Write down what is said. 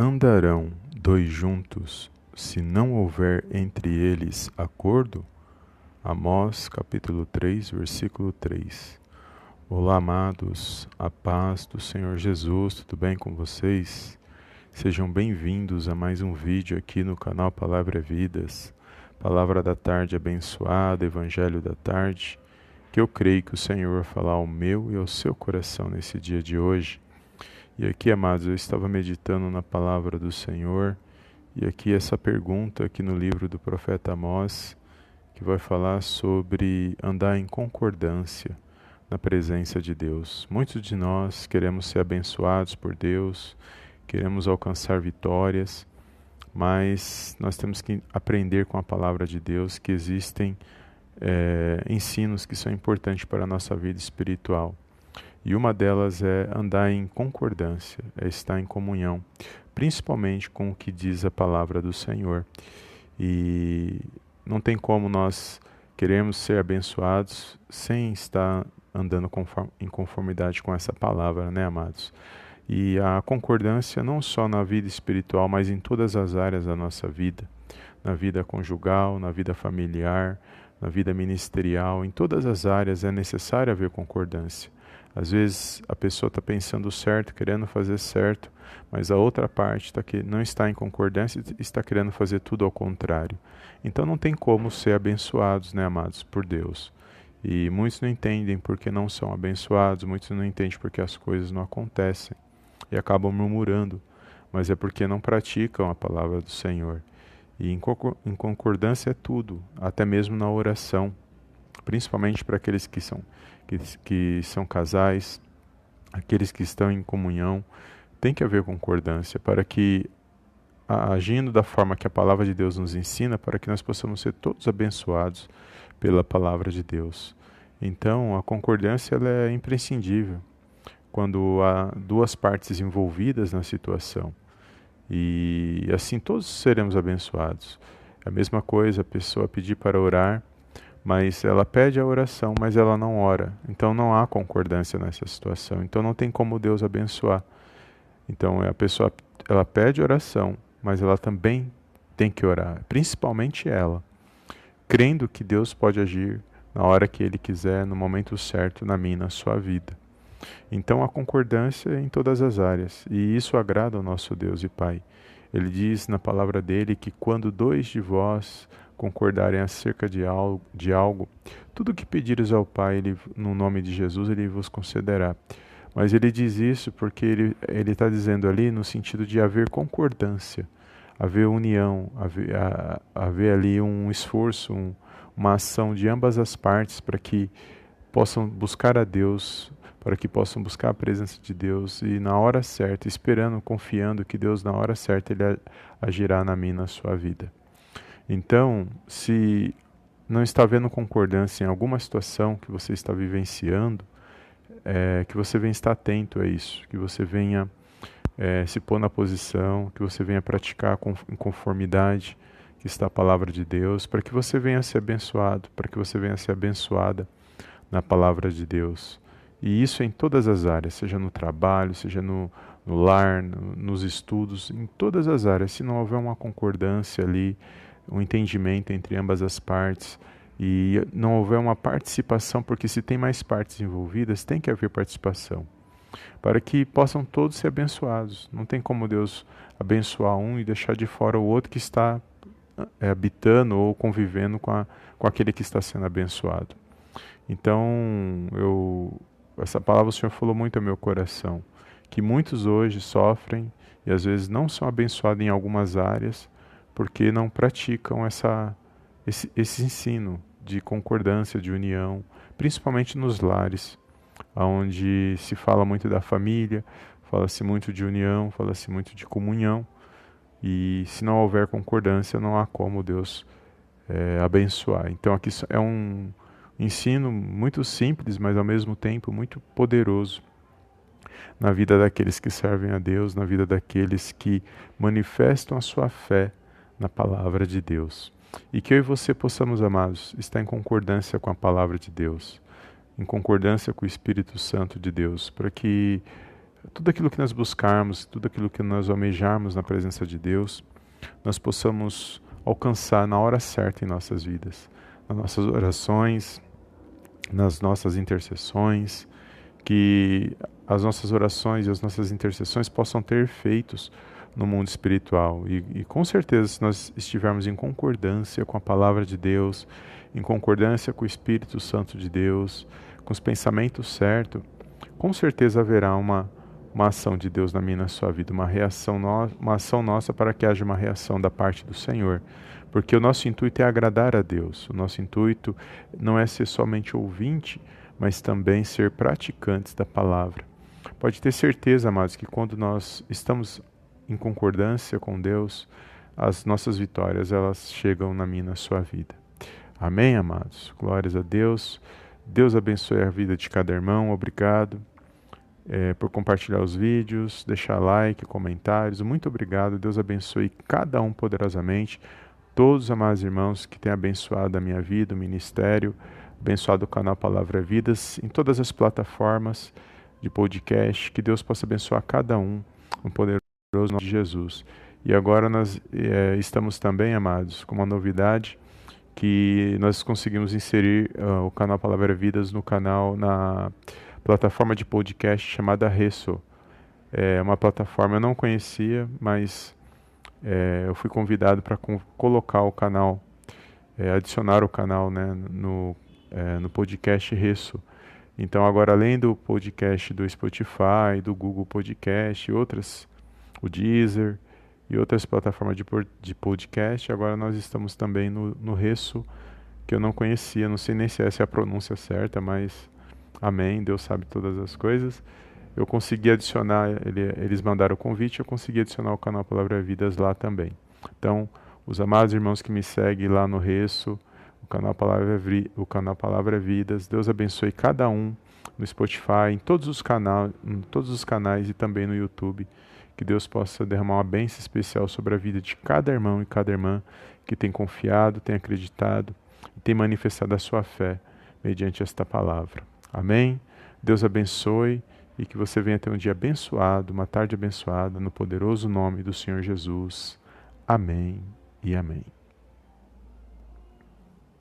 andarão dois juntos se não houver entre eles acordo? Amós capítulo 3, versículo 3. Olá, amados, a paz do Senhor Jesus, tudo bem com vocês? Sejam bem-vindos a mais um vídeo aqui no canal Palavra Vidas, Palavra da Tarde abençoada, Evangelho da Tarde, que eu creio que o Senhor falar ao meu e ao seu coração nesse dia de hoje e aqui, amados, eu estava meditando na palavra do Senhor, e aqui essa pergunta aqui no livro do profeta Amós, que vai falar sobre andar em concordância na presença de Deus. Muitos de nós queremos ser abençoados por Deus, queremos alcançar vitórias, mas nós temos que aprender com a palavra de Deus que existem é, ensinos que são importantes para a nossa vida espiritual. E uma delas é andar em concordância, é estar em comunhão, principalmente com o que diz a palavra do Senhor. E não tem como nós queremos ser abençoados sem estar andando em conformidade com essa palavra, né, amados? E a concordância não só na vida espiritual, mas em todas as áreas da nossa vida, na vida conjugal, na vida familiar, na vida ministerial, em todas as áreas é necessário haver concordância. Às vezes a pessoa está pensando certo, querendo fazer certo, mas a outra parte tá que não está em concordância e está querendo fazer tudo ao contrário. Então não tem como ser abençoados, né, amados, por Deus. E muitos não entendem porque não são abençoados, muitos não entendem porque as coisas não acontecem e acabam murmurando, mas é porque não praticam a palavra do Senhor. E em concordância é tudo, até mesmo na oração, principalmente para aqueles que são que, que são casais, aqueles que estão em comunhão, tem que haver concordância para que, agindo da forma que a palavra de Deus nos ensina, para que nós possamos ser todos abençoados pela palavra de Deus. Então, a concordância ela é imprescindível quando há duas partes envolvidas na situação. E assim todos seremos abençoados. É a mesma coisa a pessoa pedir para orar mas ela pede a oração, mas ela não ora. Então não há concordância nessa situação. Então não tem como Deus abençoar. Então a pessoa ela pede oração, mas ela também tem que orar, principalmente ela, crendo que Deus pode agir na hora que ele quiser, no momento certo na minha, na sua vida. Então a concordância é em todas as áreas, e isso agrada ao nosso Deus e Pai. Ele diz na palavra dele que quando dois de vós concordarem acerca de algo, de algo tudo que pedires ao Pai, ele, no nome de Jesus, ele vos concederá. Mas ele diz isso porque ele está dizendo ali no sentido de haver concordância, haver união, haver, a, haver ali um esforço, um, uma ação de ambas as partes para que possam buscar a Deus, para que possam buscar a presença de Deus e na hora certa, esperando, confiando que Deus na hora certa ele agirá na minha na sua vida. Então, se não está havendo concordância em alguma situação que você está vivenciando, é, que você venha estar atento a isso, que você venha é, se pôr na posição, que você venha praticar em conformidade que está a palavra de Deus, para que você venha ser abençoado, para que você venha ser abençoada na palavra de Deus. E isso em todas as áreas, seja no trabalho, seja no, no lar, no, nos estudos, em todas as áreas. Se não houver uma concordância ali, um entendimento entre ambas as partes e não houver uma participação, porque se tem mais partes envolvidas, tem que haver participação, para que possam todos ser abençoados. Não tem como Deus abençoar um e deixar de fora o outro que está é, habitando ou convivendo com, a, com aquele que está sendo abençoado. Então, eu, essa palavra o Senhor falou muito ao meu coração, que muitos hoje sofrem e às vezes não são abençoados em algumas áreas, porque não praticam essa, esse, esse ensino de concordância, de união, principalmente nos lares, onde se fala muito da família, fala-se muito de união, fala-se muito de comunhão, e se não houver concordância, não há como Deus é, abençoar. Então, aqui é um ensino muito simples, mas ao mesmo tempo muito poderoso na vida daqueles que servem a Deus, na vida daqueles que manifestam a sua fé na palavra de Deus. E que eu e você possamos, amados, estar em concordância com a palavra de Deus, em concordância com o Espírito Santo de Deus, para que tudo aquilo que nós buscarmos, tudo aquilo que nós almejarmos na presença de Deus, nós possamos alcançar na hora certa em nossas vidas, nas nossas orações, nas nossas intercessões, que as nossas orações e as nossas intercessões possam ter efeitos no mundo espiritual. E, e, com certeza, se nós estivermos em concordância com a palavra de Deus, em concordância com o Espírito Santo de Deus, com os pensamentos certos, com certeza haverá uma, uma ação de Deus na minha na sua vida, uma reação no, uma ação nossa para que haja uma reação da parte do Senhor. Porque o nosso intuito é agradar a Deus. O nosso intuito não é ser somente ouvinte, mas também ser praticantes da palavra. Pode ter certeza, amados, que quando nós estamos em concordância com Deus, as nossas vitórias elas chegam na minha na sua vida. Amém, amados? Glórias a Deus. Deus abençoe a vida de cada irmão. Obrigado é, por compartilhar os vídeos, deixar like, comentários. Muito obrigado. Deus abençoe cada um poderosamente. Todos os amados irmãos que têm abençoado a minha vida, o ministério, abençoado o canal Palavra Vidas, em todas as plataformas de podcast. Que Deus possa abençoar cada um, um poderoso nome de Jesus. E agora nós é, estamos também, amados, com uma novidade que nós conseguimos inserir uh, o canal Palavra Vidas no canal, na plataforma de podcast chamada Resso. É uma plataforma eu não conhecia, mas é, eu fui convidado para colocar o canal, é, adicionar o canal né, no, é, no podcast Resso. Então agora além do podcast do Spotify, do Google Podcast e outras o Deezer e outras plataformas de, de podcast. Agora nós estamos também no, no Resso, que eu não conhecia, não sei nem se essa é a pronúncia certa, mas amém, Deus sabe todas as coisas. Eu consegui adicionar, ele, eles mandaram o convite, eu consegui adicionar o canal Palavra Vidas lá também. Então, os amados irmãos que me seguem lá no Resso, o canal Palavra, o canal Palavra Vidas, Deus abençoe cada um no Spotify, em todos os canais, em todos os canais e também no YouTube. Que Deus possa derramar uma bênção especial sobre a vida de cada irmão e cada irmã que tem confiado, tem acreditado e tem manifestado a sua fé mediante esta palavra. Amém? Deus abençoe e que você venha ter um dia abençoado, uma tarde abençoada, no poderoso nome do Senhor Jesus. Amém e amém.